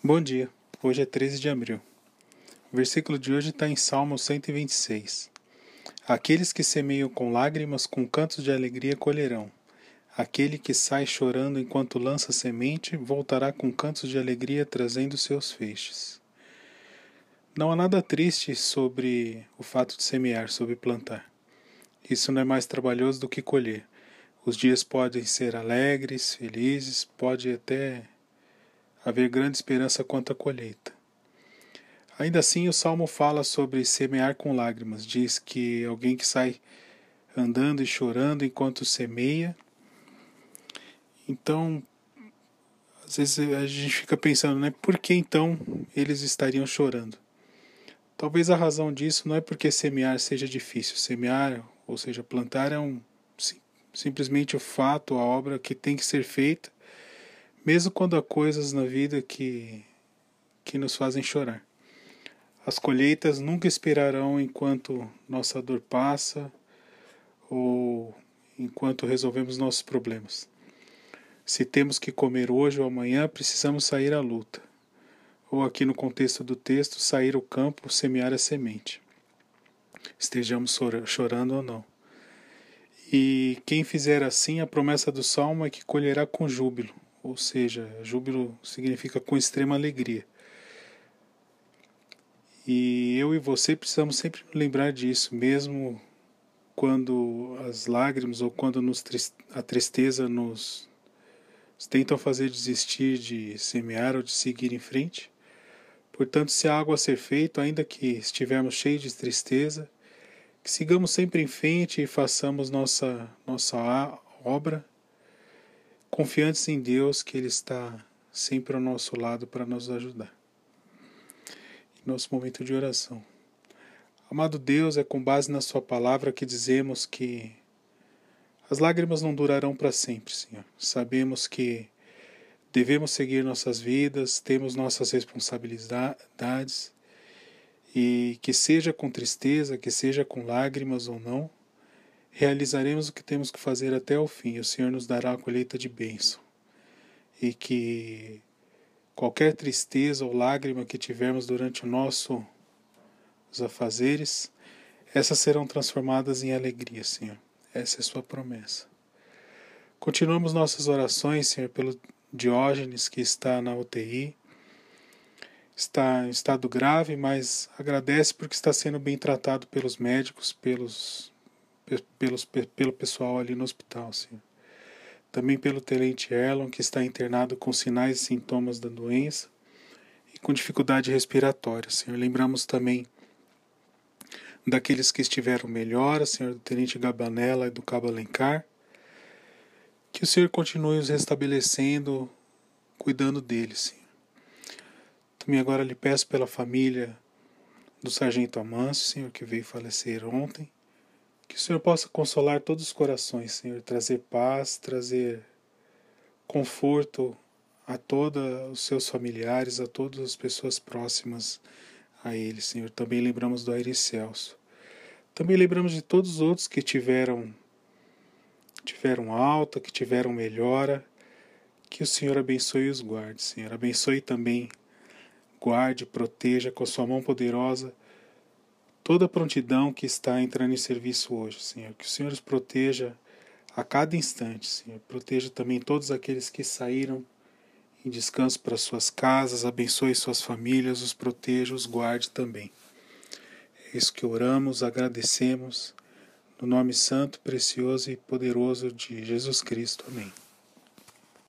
Bom dia, hoje é 13 de abril. O versículo de hoje está em Salmo 126. Aqueles que semeiam com lágrimas, com cantos de alegria colherão. Aquele que sai chorando enquanto lança semente, voltará com cantos de alegria trazendo seus feixes. Não há nada triste sobre o fato de semear, sobre plantar. Isso não é mais trabalhoso do que colher. Os dias podem ser alegres, felizes, pode até haver grande esperança quanto à colheita. Ainda assim, o salmo fala sobre semear com lágrimas. Diz que alguém que sai andando e chorando enquanto semeia. Então, às vezes a gente fica pensando, né? Por que então eles estariam chorando? Talvez a razão disso não é porque semear seja difícil. Semear, ou seja, plantar é um simplesmente o fato, a obra que tem que ser feita mesmo quando há coisas na vida que, que nos fazem chorar. As colheitas nunca esperarão enquanto nossa dor passa ou enquanto resolvemos nossos problemas. Se temos que comer hoje ou amanhã, precisamos sair à luta. Ou, aqui no contexto do texto, sair ao campo, semear a semente. Estejamos chorando ou não. E quem fizer assim, a promessa do salmo é que colherá com júbilo, ou seja, júbilo significa com extrema alegria. E eu e você precisamos sempre lembrar disso, mesmo quando as lágrimas ou quando nos, a tristeza nos tentam fazer desistir de semear ou de seguir em frente. Portanto, se há algo a ser feito, ainda que estivermos cheios de tristeza, que sigamos sempre em frente e façamos nossa, nossa obra confiantes em Deus que Ele está sempre ao nosso lado para nos ajudar. Em nosso momento de oração. Amado Deus, é com base na Sua palavra que dizemos que as lágrimas não durarão para sempre, Senhor. Sabemos que devemos seguir nossas vidas, temos nossas responsabilidades e que seja com tristeza, que seja com lágrimas ou não, realizaremos o que temos que fazer até o fim. O Senhor nos dará a colheita de bênção. E que qualquer tristeza ou lágrima que tivermos durante o nosso os afazeres, essas serão transformadas em alegria, Senhor. Essa é a sua promessa. Continuamos nossas orações, Senhor, pelo Diógenes que está na UTI. Está em estado grave, mas agradece porque está sendo bem tratado pelos médicos, pelos pelos, pelo pessoal ali no hospital, Senhor. Também pelo tenente Erlon, que está internado com sinais e sintomas da doença e com dificuldade respiratória, Senhor. Lembramos também daqueles que estiveram melhor, Senhor, do tenente Gabanella e do Cabo Alencar. Que o Senhor continue os restabelecendo, cuidando deles, Senhor. Também agora lhe peço pela família do Sargento Amâncio, Senhor, que veio falecer ontem. Que o Senhor possa consolar todos os corações, Senhor, trazer paz, trazer conforto a todos os seus familiares, a todas as pessoas próximas a Ele, Senhor. Também lembramos do Aire Celso. Também lembramos de todos os outros que tiveram tiveram alta, que tiveram melhora. Que o Senhor abençoe e os guarde, Senhor. Abençoe também, guarde, proteja com a sua mão poderosa toda a prontidão que está entrando em serviço hoje, Senhor. Que o Senhor os proteja a cada instante, Senhor. Proteja também todos aqueles que saíram em descanso para suas casas, abençoe suas famílias, os proteja, os guarde também. É isso que oramos, agradecemos, no nome santo, precioso e poderoso de Jesus Cristo. Amém.